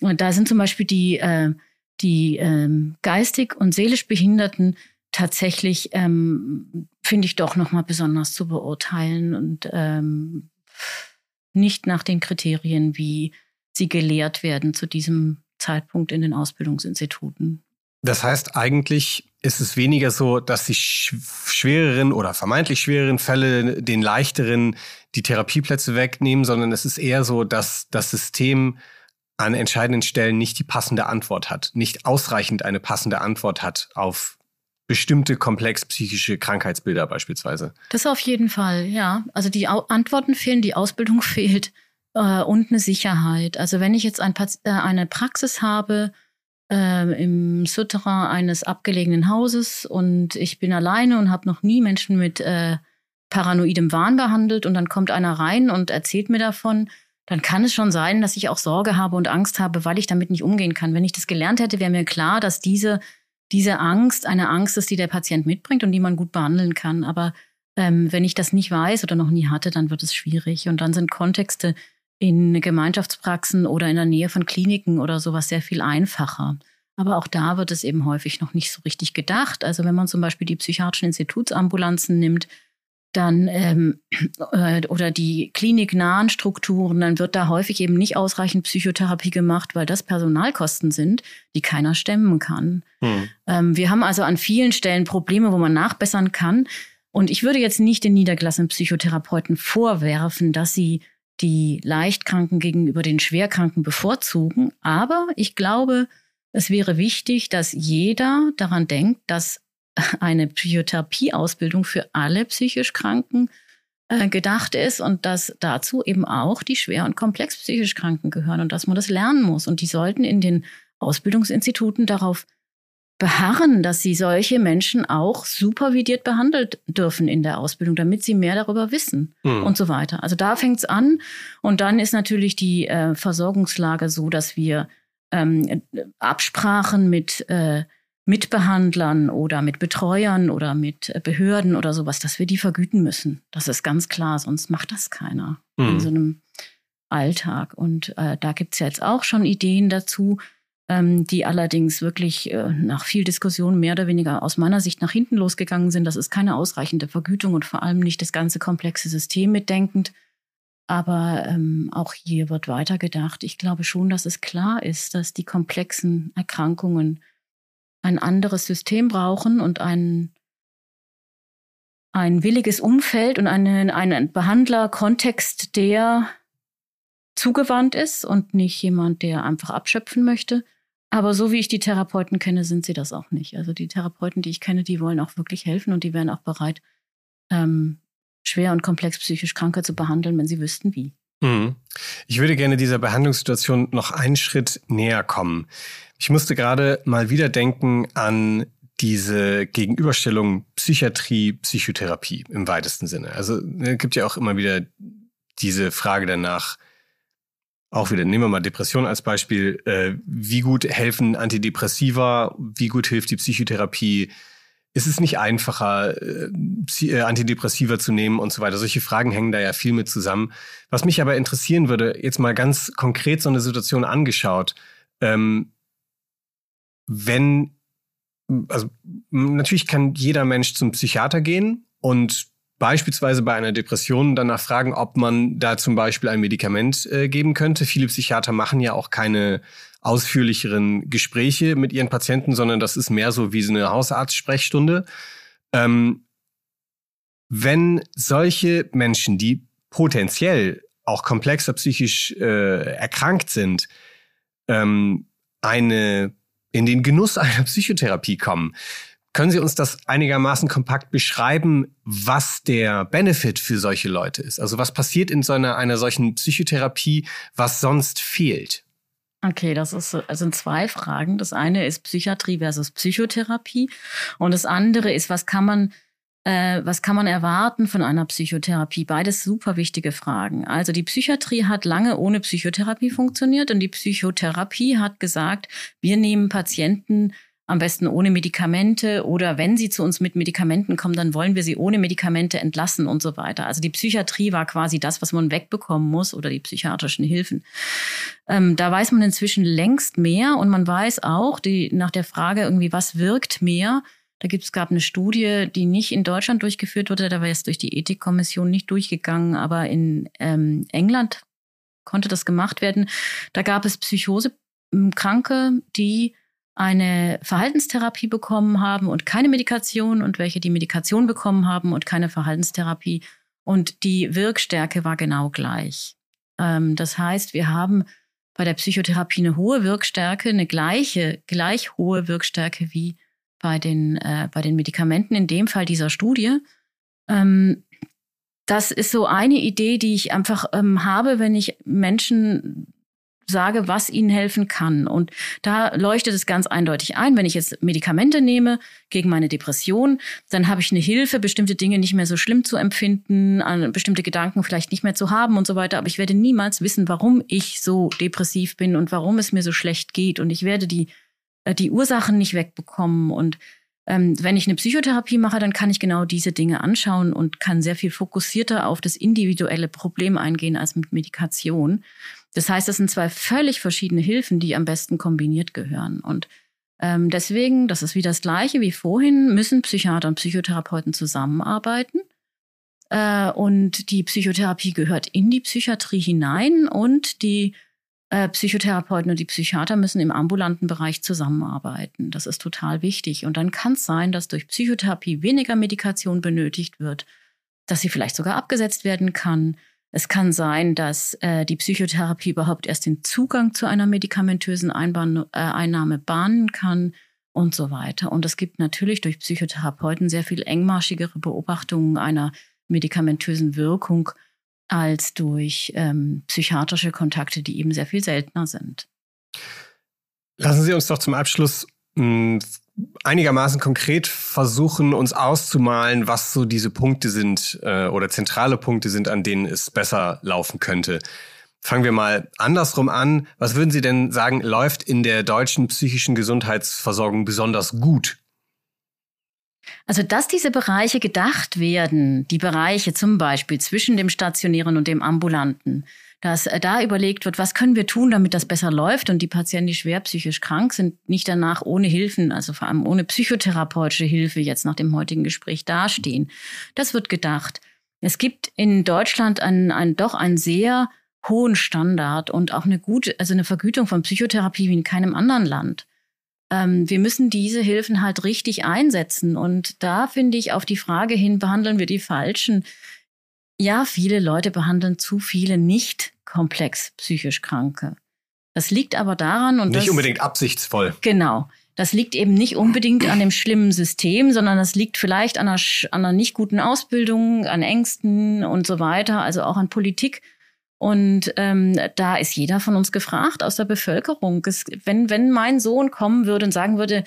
und, da sind zum Beispiel die, äh, die ähm, geistig und seelisch Behinderten tatsächlich, ähm, finde ich, doch nochmal besonders zu beurteilen und ähm, nicht nach den Kriterien, wie sie gelehrt werden zu diesem Zeitpunkt in den Ausbildungsinstituten. Das heißt, eigentlich ist es weniger so, dass die schwereren oder vermeintlich schwereren Fälle den leichteren die Therapieplätze wegnehmen, sondern es ist eher so, dass das System an entscheidenden Stellen nicht die passende Antwort hat, nicht ausreichend eine passende Antwort hat auf bestimmte komplex psychische Krankheitsbilder beispielsweise. Das auf jeden Fall, ja. Also die Antworten fehlen, die Ausbildung fehlt äh, und eine Sicherheit. Also wenn ich jetzt ein, äh, eine Praxis habe äh, im Souterrain eines abgelegenen Hauses und ich bin alleine und habe noch nie Menschen mit äh, paranoidem Wahn behandelt und dann kommt einer rein und erzählt mir davon, dann kann es schon sein, dass ich auch Sorge habe und Angst habe, weil ich damit nicht umgehen kann. Wenn ich das gelernt hätte, wäre mir klar, dass diese diese Angst eine Angst ist, die der Patient mitbringt und die man gut behandeln kann. Aber ähm, wenn ich das nicht weiß oder noch nie hatte, dann wird es schwierig. Und dann sind Kontexte in Gemeinschaftspraxen oder in der Nähe von Kliniken oder sowas sehr viel einfacher. Aber auch da wird es eben häufig noch nicht so richtig gedacht. Also wenn man zum Beispiel die psychiatrischen Institutsambulanzen nimmt, dann ähm, äh, oder die kliniknahen Strukturen, dann wird da häufig eben nicht ausreichend Psychotherapie gemacht, weil das Personalkosten sind, die keiner stemmen kann. Hm. Ähm, wir haben also an vielen Stellen Probleme, wo man nachbessern kann. Und ich würde jetzt nicht den niedergelassenen Psychotherapeuten vorwerfen, dass sie die Leichtkranken gegenüber den Schwerkranken bevorzugen. Aber ich glaube, es wäre wichtig, dass jeder daran denkt, dass eine Psychotherapieausbildung für alle psychisch Kranken äh, gedacht ist und dass dazu eben auch die schwer und komplex psychisch Kranken gehören und dass man das lernen muss. Und die sollten in den Ausbildungsinstituten darauf beharren, dass sie solche Menschen auch supervidiert behandelt dürfen in der Ausbildung, damit sie mehr darüber wissen mhm. und so weiter. Also da fängt's an. Und dann ist natürlich die äh, Versorgungslage so, dass wir ähm, Absprachen mit äh, Mitbehandlern oder mit Betreuern oder mit äh, Behörden oder sowas, dass wir die vergüten müssen. Das ist ganz klar, sonst macht das keiner mhm. in so einem Alltag. Und äh, da gibt's ja jetzt auch schon Ideen dazu, die allerdings wirklich äh, nach viel Diskussion mehr oder weniger aus meiner Sicht nach hinten losgegangen sind. Das ist keine ausreichende Vergütung und vor allem nicht das ganze komplexe System mitdenkend. Aber ähm, auch hier wird weitergedacht. Ich glaube schon, dass es klar ist, dass die komplexen Erkrankungen ein anderes System brauchen und ein, ein williges Umfeld und einen, einen Behandlerkontext, der zugewandt ist und nicht jemand, der einfach abschöpfen möchte. Aber so wie ich die Therapeuten kenne, sind sie das auch nicht. Also die Therapeuten, die ich kenne, die wollen auch wirklich helfen und die wären auch bereit, ähm, schwer und komplex psychisch Kranke zu behandeln, wenn sie wüssten wie. Mhm. Ich würde gerne dieser Behandlungssituation noch einen Schritt näher kommen. Ich musste gerade mal wieder denken an diese Gegenüberstellung Psychiatrie, Psychotherapie im weitesten Sinne. Also es ne, gibt ja auch immer wieder diese Frage danach, auch wieder, nehmen wir mal Depression als Beispiel, äh, wie gut helfen Antidepressiva, wie gut hilft die Psychotherapie, ist es nicht einfacher, äh, äh, Antidepressiva zu nehmen und so weiter? Solche Fragen hängen da ja viel mit zusammen. Was mich aber interessieren würde, jetzt mal ganz konkret so eine Situation angeschaut, ähm, wenn, also natürlich kann jeder Mensch zum Psychiater gehen und beispielsweise bei einer Depression danach fragen, ob man da zum Beispiel ein Medikament äh, geben könnte. Viele Psychiater machen ja auch keine ausführlicheren Gespräche mit ihren Patienten, sondern das ist mehr so wie so eine Hausarztsprechstunde. Ähm, wenn solche Menschen, die potenziell auch komplexer psychisch äh, erkrankt sind, ähm, eine in den Genuss einer Psychotherapie kommen, können Sie uns das einigermaßen kompakt beschreiben, was der Benefit für solche Leute ist? Also was passiert in so einer, einer solchen Psychotherapie, was sonst fehlt? Okay, das ist also zwei Fragen. Das eine ist Psychiatrie versus Psychotherapie und das andere ist, was kann man äh, was kann man erwarten von einer Psychotherapie? Beides super wichtige Fragen. Also die Psychiatrie hat lange ohne Psychotherapie funktioniert und die Psychotherapie hat gesagt, wir nehmen Patienten am besten ohne Medikamente oder wenn sie zu uns mit Medikamenten kommen, dann wollen wir sie ohne Medikamente entlassen und so weiter. Also die Psychiatrie war quasi das, was man wegbekommen muss oder die psychiatrischen Hilfen. Ähm, da weiß man inzwischen längst mehr und man weiß auch die, nach der Frage irgendwie, was wirkt mehr, da gibt es gab eine Studie, die nicht in Deutschland durchgeführt wurde, da war es durch die Ethikkommission nicht durchgegangen, aber in ähm, England konnte das gemacht werden. Da gab es Psychosekranke, die eine Verhaltenstherapie bekommen haben und keine Medikation und welche die Medikation bekommen haben und keine Verhaltenstherapie. Und die Wirkstärke war genau gleich. Ähm, das heißt, wir haben bei der Psychotherapie eine hohe Wirkstärke, eine gleiche, gleich hohe Wirkstärke wie bei den, äh, bei den Medikamenten, in dem Fall dieser Studie. Ähm, das ist so eine Idee, die ich einfach ähm, habe, wenn ich Menschen sage, was ihnen helfen kann. Und da leuchtet es ganz eindeutig ein, wenn ich jetzt Medikamente nehme gegen meine Depression, dann habe ich eine Hilfe, bestimmte Dinge nicht mehr so schlimm zu empfinden, bestimmte Gedanken vielleicht nicht mehr zu haben und so weiter. Aber ich werde niemals wissen, warum ich so depressiv bin und warum es mir so schlecht geht. Und ich werde die, äh, die Ursachen nicht wegbekommen. Und ähm, wenn ich eine Psychotherapie mache, dann kann ich genau diese Dinge anschauen und kann sehr viel fokussierter auf das individuelle Problem eingehen als mit Medikation. Das heißt, das sind zwei völlig verschiedene Hilfen, die am besten kombiniert gehören. Und ähm, deswegen, das ist wie das Gleiche wie vorhin, müssen Psychiater und Psychotherapeuten zusammenarbeiten. Äh, und die Psychotherapie gehört in die Psychiatrie hinein und die äh, Psychotherapeuten und die Psychiater müssen im ambulanten Bereich zusammenarbeiten. Das ist total wichtig. Und dann kann es sein, dass durch Psychotherapie weniger Medikation benötigt wird, dass sie vielleicht sogar abgesetzt werden kann, es kann sein, dass äh, die Psychotherapie überhaupt erst den Zugang zu einer medikamentösen Einbahn, äh, Einnahme bahnen kann und so weiter. Und es gibt natürlich durch Psychotherapeuten sehr viel engmaschigere Beobachtungen einer medikamentösen Wirkung als durch ähm, psychiatrische Kontakte, die eben sehr viel seltener sind. Lassen Sie uns doch zum Abschluss mh, hm, einigermaßen konkret versuchen, uns auszumalen, was so diese Punkte sind äh, oder zentrale Punkte sind, an denen es besser laufen könnte. Fangen wir mal andersrum an. Was würden Sie denn sagen, läuft in der deutschen psychischen Gesundheitsversorgung besonders gut? Also, dass diese Bereiche gedacht werden, die Bereiche zum Beispiel zwischen dem stationären und dem ambulanten, dass äh, da überlegt wird, was können wir tun, damit das besser läuft und die Patienten, die schwer psychisch krank sind, nicht danach ohne Hilfen, also vor allem ohne psychotherapeutische Hilfe jetzt nach dem heutigen Gespräch dastehen. Das wird gedacht. Es gibt in Deutschland einen, einen doch einen sehr hohen Standard und auch eine gute, also eine Vergütung von Psychotherapie wie in keinem anderen Land. Ähm, wir müssen diese Hilfen halt richtig einsetzen. Und da finde ich auf die Frage hin, behandeln wir die Falschen? Ja, viele Leute behandeln zu viele nicht komplex psychisch Kranke. Das liegt aber daran und nicht das, unbedingt absichtsvoll. Genau. Das liegt eben nicht unbedingt an dem schlimmen System, sondern das liegt vielleicht an einer, an einer nicht guten Ausbildung, an Ängsten und so weiter, also auch an Politik. Und ähm, da ist jeder von uns gefragt aus der Bevölkerung. Es, wenn, wenn mein Sohn kommen würde und sagen würde,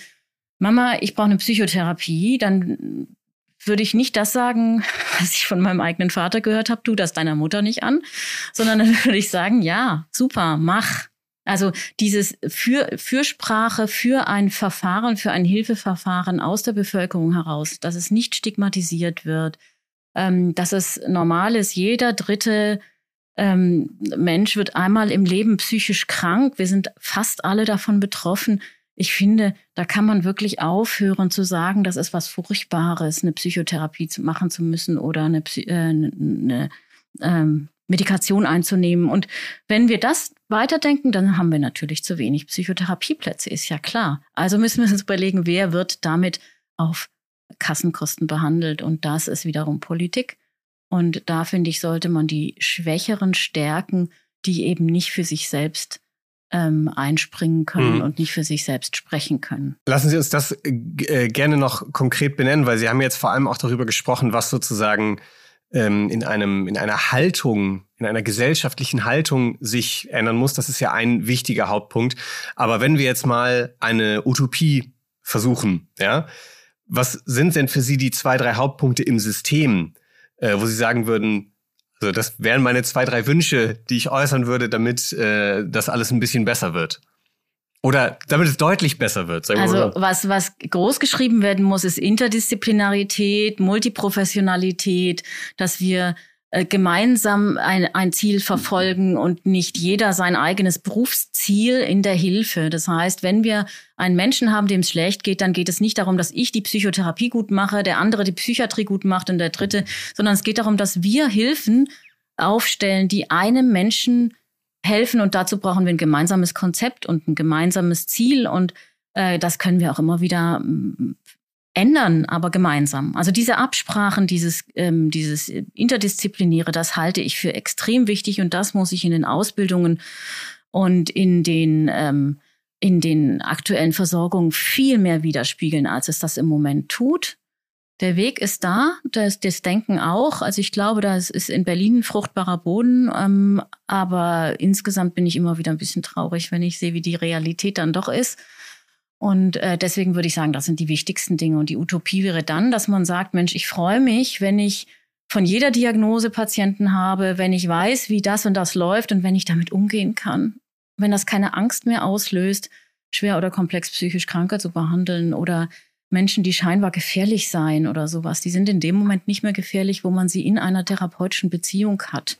Mama, ich brauche eine Psychotherapie, dann würde ich nicht das sagen, was ich von meinem eigenen Vater gehört habe, tu das deiner Mutter nicht an, sondern dann würde ich sagen, ja, super, mach. Also dieses für, Fürsprache für ein Verfahren, für ein Hilfeverfahren aus der Bevölkerung heraus, dass es nicht stigmatisiert wird, ähm, dass es normal ist, jeder dritte ähm, Mensch wird einmal im Leben psychisch krank. Wir sind fast alle davon betroffen. Ich finde, da kann man wirklich aufhören zu sagen, das ist was Furchtbares, eine Psychotherapie zu machen zu müssen oder eine, äh, eine ähm, Medikation einzunehmen. Und wenn wir das weiterdenken, dann haben wir natürlich zu wenig Psychotherapieplätze, ist ja klar. Also müssen wir uns überlegen, wer wird damit auf Kassenkosten behandelt. Und das ist wiederum Politik. Und da finde ich, sollte man die Schwächeren stärken, die eben nicht für sich selbst ähm, einspringen können mhm. und nicht für sich selbst sprechen können. Lassen Sie uns das äh, gerne noch konkret benennen, weil Sie haben jetzt vor allem auch darüber gesprochen, was sozusagen ähm, in einem in einer Haltung, in einer gesellschaftlichen Haltung sich ändern muss. Das ist ja ein wichtiger Hauptpunkt. Aber wenn wir jetzt mal eine Utopie versuchen, ja, was sind denn für Sie die zwei, drei Hauptpunkte im System, äh, wo Sie sagen würden, also das wären meine zwei, drei Wünsche, die ich äußern würde, damit äh, das alles ein bisschen besser wird? Oder damit es deutlich besser wird. Also so. was, was groß geschrieben werden muss, ist Interdisziplinarität, Multiprofessionalität, dass wir äh, gemeinsam ein, ein Ziel verfolgen und nicht jeder sein eigenes Berufsziel in der Hilfe. Das heißt, wenn wir einen Menschen haben, dem es schlecht geht, dann geht es nicht darum, dass ich die Psychotherapie gut mache, der andere die Psychiatrie gut macht und der dritte, sondern es geht darum, dass wir Hilfen aufstellen, die einem Menschen helfen und dazu brauchen wir ein gemeinsames Konzept und ein gemeinsames Ziel und äh, das können wir auch immer wieder ändern, aber gemeinsam. Also diese Absprachen, dieses, ähm, dieses Interdisziplinäre, das halte ich für extrem wichtig und das muss ich in den Ausbildungen und in den, ähm, in den aktuellen Versorgungen viel mehr widerspiegeln, als es das im Moment tut. Der Weg ist da, das, das Denken auch. Also ich glaube, das ist in Berlin ein fruchtbarer Boden. Ähm, aber insgesamt bin ich immer wieder ein bisschen traurig, wenn ich sehe, wie die Realität dann doch ist. Und äh, deswegen würde ich sagen, das sind die wichtigsten Dinge. Und die Utopie wäre dann, dass man sagt, Mensch, ich freue mich, wenn ich von jeder Diagnose Patienten habe, wenn ich weiß, wie das und das läuft und wenn ich damit umgehen kann. Wenn das keine Angst mehr auslöst, schwer oder komplex psychisch Kranke zu behandeln oder Menschen, die scheinbar gefährlich seien oder sowas, die sind in dem Moment nicht mehr gefährlich, wo man sie in einer therapeutischen Beziehung hat.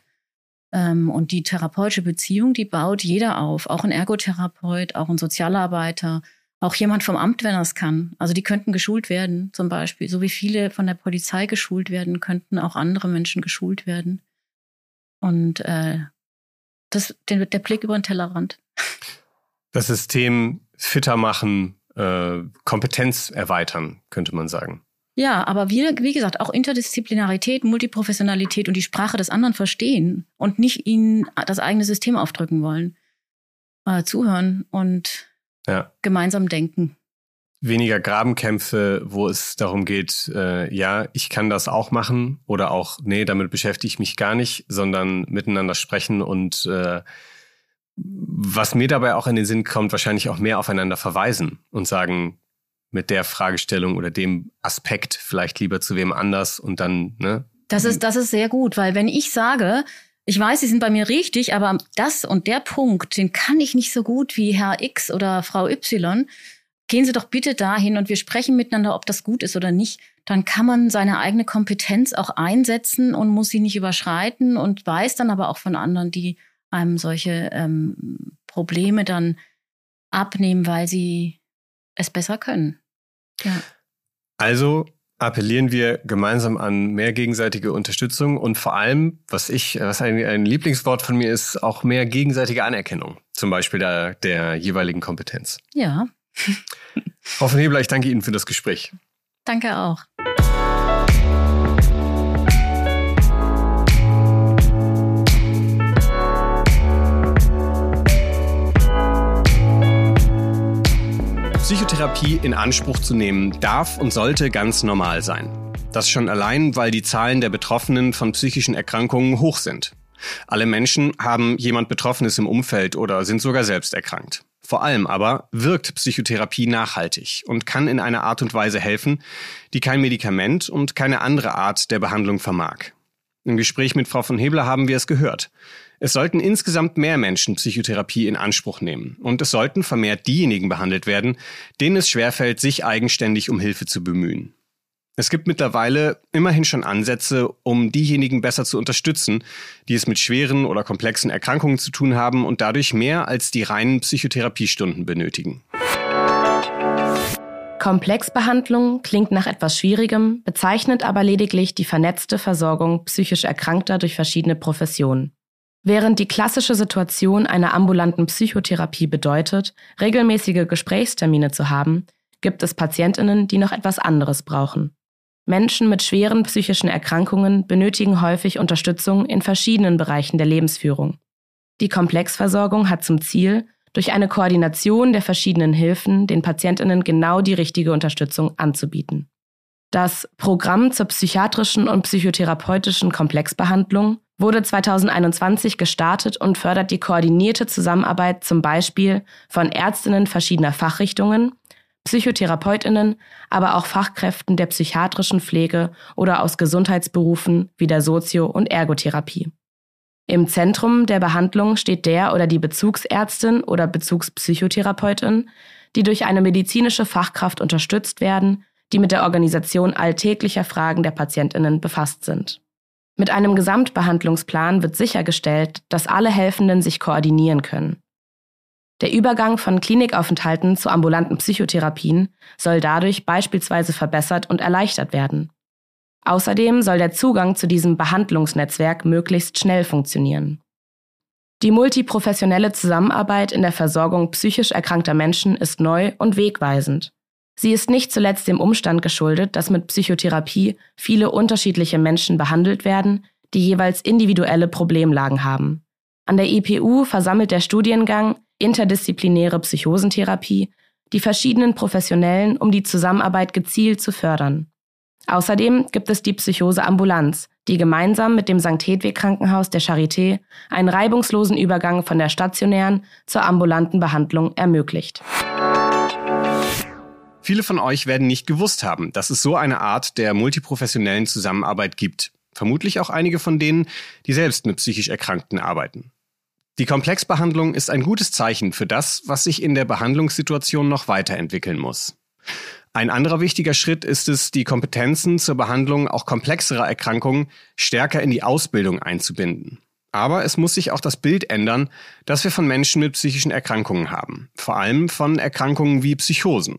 Ähm, und die therapeutische Beziehung, die baut jeder auf, auch ein Ergotherapeut, auch ein Sozialarbeiter, auch jemand vom Amt, wenn er es kann. Also die könnten geschult werden, zum Beispiel. So wie viele von der Polizei geschult werden, könnten auch andere Menschen geschult werden. Und äh, das, der, der Blick über den Tellerrand. Das System fitter machen, äh, Kompetenz erweitern, könnte man sagen. Ja, aber wie, wie gesagt, auch Interdisziplinarität, Multiprofessionalität und die Sprache des anderen verstehen und nicht ihnen das eigene System aufdrücken wollen. Äh, zuhören und ja. gemeinsam denken. Weniger Grabenkämpfe, wo es darum geht, äh, ja, ich kann das auch machen oder auch, nee, damit beschäftige ich mich gar nicht, sondern miteinander sprechen und äh, was mir dabei auch in den Sinn kommt, wahrscheinlich auch mehr aufeinander verweisen und sagen, mit der Fragestellung oder dem Aspekt vielleicht lieber zu wem anders und dann, ne? Das ist, das ist sehr gut, weil wenn ich sage, ich weiß, Sie sind bei mir richtig, aber das und der Punkt, den kann ich nicht so gut wie Herr X oder Frau Y. Gehen Sie doch bitte dahin und wir sprechen miteinander, ob das gut ist oder nicht. Dann kann man seine eigene Kompetenz auch einsetzen und muss sie nicht überschreiten und weiß dann aber auch von anderen, die einem solche ähm, Probleme dann abnehmen, weil sie es besser können. Ja. Also appellieren wir gemeinsam an mehr gegenseitige Unterstützung und vor allem, was ich, was ein, ein Lieblingswort von mir ist, auch mehr gegenseitige Anerkennung, zum Beispiel der, der jeweiligen Kompetenz. Ja. Frau von Hebler, ich danke Ihnen für das Gespräch. Danke auch. Psychotherapie in Anspruch zu nehmen darf und sollte ganz normal sein. Das schon allein, weil die Zahlen der Betroffenen von psychischen Erkrankungen hoch sind. Alle Menschen haben jemand Betroffenes im Umfeld oder sind sogar selbst erkrankt. Vor allem aber wirkt Psychotherapie nachhaltig und kann in einer Art und Weise helfen, die kein Medikament und keine andere Art der Behandlung vermag. Im Gespräch mit Frau von Hebler haben wir es gehört. Es sollten insgesamt mehr Menschen Psychotherapie in Anspruch nehmen und es sollten vermehrt diejenigen behandelt werden, denen es schwerfällt, sich eigenständig um Hilfe zu bemühen. Es gibt mittlerweile immerhin schon Ansätze, um diejenigen besser zu unterstützen, die es mit schweren oder komplexen Erkrankungen zu tun haben und dadurch mehr als die reinen Psychotherapiestunden benötigen. Komplexbehandlung klingt nach etwas Schwierigem, bezeichnet aber lediglich die vernetzte Versorgung psychisch Erkrankter durch verschiedene Professionen. Während die klassische Situation einer ambulanten Psychotherapie bedeutet, regelmäßige Gesprächstermine zu haben, gibt es Patientinnen, die noch etwas anderes brauchen. Menschen mit schweren psychischen Erkrankungen benötigen häufig Unterstützung in verschiedenen Bereichen der Lebensführung. Die Komplexversorgung hat zum Ziel, durch eine Koordination der verschiedenen Hilfen den Patientinnen genau die richtige Unterstützung anzubieten. Das Programm zur psychiatrischen und psychotherapeutischen Komplexbehandlung wurde 2021 gestartet und fördert die koordinierte Zusammenarbeit zum Beispiel von Ärztinnen verschiedener Fachrichtungen, Psychotherapeutinnen, aber auch Fachkräften der psychiatrischen Pflege oder aus Gesundheitsberufen wie der Sozio- und Ergotherapie. Im Zentrum der Behandlung steht der oder die Bezugsärztin oder Bezugspsychotherapeutin, die durch eine medizinische Fachkraft unterstützt werden, die mit der Organisation alltäglicher Fragen der Patientinnen befasst sind. Mit einem Gesamtbehandlungsplan wird sichergestellt, dass alle Helfenden sich koordinieren können. Der Übergang von Klinikaufenthalten zu ambulanten Psychotherapien soll dadurch beispielsweise verbessert und erleichtert werden. Außerdem soll der Zugang zu diesem Behandlungsnetzwerk möglichst schnell funktionieren. Die multiprofessionelle Zusammenarbeit in der Versorgung psychisch erkrankter Menschen ist neu und wegweisend. Sie ist nicht zuletzt dem Umstand geschuldet, dass mit Psychotherapie viele unterschiedliche Menschen behandelt werden, die jeweils individuelle Problemlagen haben. An der EPU versammelt der Studiengang interdisziplinäre Psychosentherapie, die verschiedenen Professionellen, um die Zusammenarbeit gezielt zu fördern. Außerdem gibt es die Psychose Ambulanz, die gemeinsam mit dem St. Hedwig Krankenhaus der Charité einen reibungslosen Übergang von der stationären zur ambulanten Behandlung ermöglicht. Viele von euch werden nicht gewusst haben, dass es so eine Art der multiprofessionellen Zusammenarbeit gibt. Vermutlich auch einige von denen, die selbst mit psychisch Erkrankten arbeiten. Die Komplexbehandlung ist ein gutes Zeichen für das, was sich in der Behandlungssituation noch weiterentwickeln muss. Ein anderer wichtiger Schritt ist es, die Kompetenzen zur Behandlung auch komplexerer Erkrankungen stärker in die Ausbildung einzubinden. Aber es muss sich auch das Bild ändern, das wir von Menschen mit psychischen Erkrankungen haben, vor allem von Erkrankungen wie Psychosen.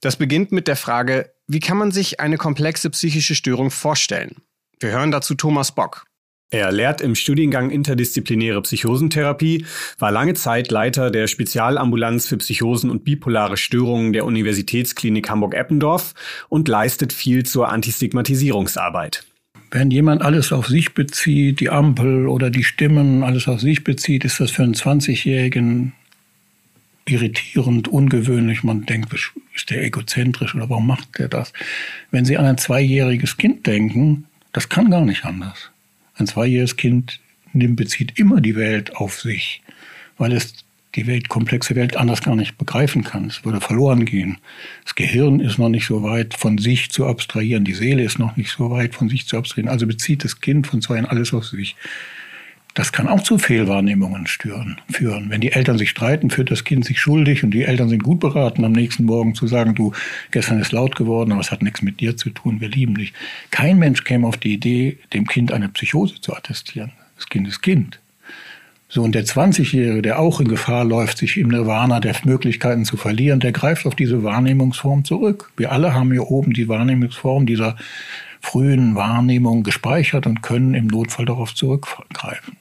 Das beginnt mit der Frage, wie kann man sich eine komplexe psychische Störung vorstellen? Wir hören dazu Thomas Bock. Er lehrt im Studiengang interdisziplinäre Psychosentherapie, war lange Zeit Leiter der Spezialambulanz für Psychosen und bipolare Störungen der Universitätsklinik Hamburg-Eppendorf und leistet viel zur Antistigmatisierungsarbeit. Wenn jemand alles auf sich bezieht, die Ampel oder die Stimmen, alles auf sich bezieht, ist das für einen 20-Jährigen irritierend, ungewöhnlich. Man denkt, ist der egozentrisch oder warum macht der das? Wenn Sie an ein zweijähriges Kind denken, das kann gar nicht anders. Ein zweijähriges Kind nimmt, bezieht immer die Welt auf sich, weil es die Welt, komplexe Welt anders gar nicht begreifen kann. Es würde verloren gehen. Das Gehirn ist noch nicht so weit, von sich zu abstrahieren. Die Seele ist noch nicht so weit, von sich zu abstrahieren. Also bezieht das Kind von zwei alles auf sich. Das kann auch zu Fehlwahrnehmungen stören, führen. Wenn die Eltern sich streiten, fühlt das Kind sich schuldig und die Eltern sind gut beraten, am nächsten Morgen zu sagen, du, gestern ist laut geworden, aber es hat nichts mit dir zu tun, wir lieben dich. Kein Mensch käme auf die Idee, dem Kind eine Psychose zu attestieren. Das Kind ist Kind. So, und der 20-Jährige, der auch in Gefahr läuft, sich im Nirvana der Möglichkeiten zu verlieren, der greift auf diese Wahrnehmungsform zurück. Wir alle haben hier oben die Wahrnehmungsform dieser frühen Wahrnehmung gespeichert und können im Notfall darauf zurückgreifen.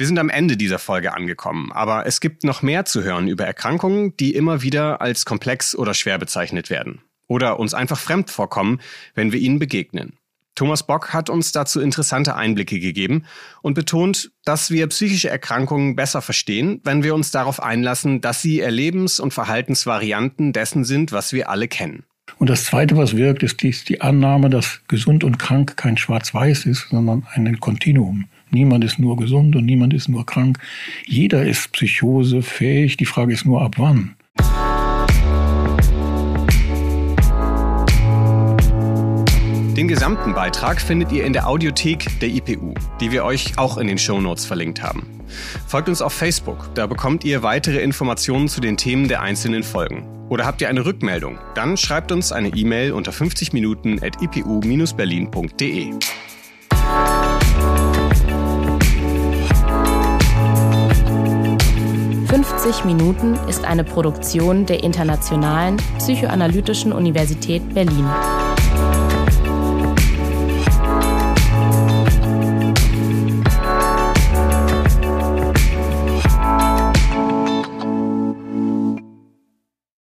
Wir sind am Ende dieser Folge angekommen, aber es gibt noch mehr zu hören über Erkrankungen, die immer wieder als komplex oder schwer bezeichnet werden oder uns einfach fremd vorkommen, wenn wir ihnen begegnen. Thomas Bock hat uns dazu interessante Einblicke gegeben und betont, dass wir psychische Erkrankungen besser verstehen, wenn wir uns darauf einlassen, dass sie Erlebens- und Verhaltensvarianten dessen sind, was wir alle kennen. Und das Zweite, was wirkt, ist die, Annahme, dass gesund und krank kein Schwarz-Weiß ist, sondern ein Kontinuum Niemand ist nur gesund und niemand ist nur krank. Jeder ist psychosefähig. Die Frage ist nur, ab wann. Den gesamten Beitrag findet ihr in der Audiothek der IPU, die wir euch auch in den Shownotes verlinkt haben. Folgt uns auf Facebook, da bekommt ihr weitere Informationen zu den Themen der einzelnen Folgen. Oder habt ihr eine Rückmeldung? Dann schreibt uns eine E-Mail unter 50 Minuten at ipu-berlin.de. 50 Minuten ist eine Produktion der Internationalen Psychoanalytischen Universität Berlin.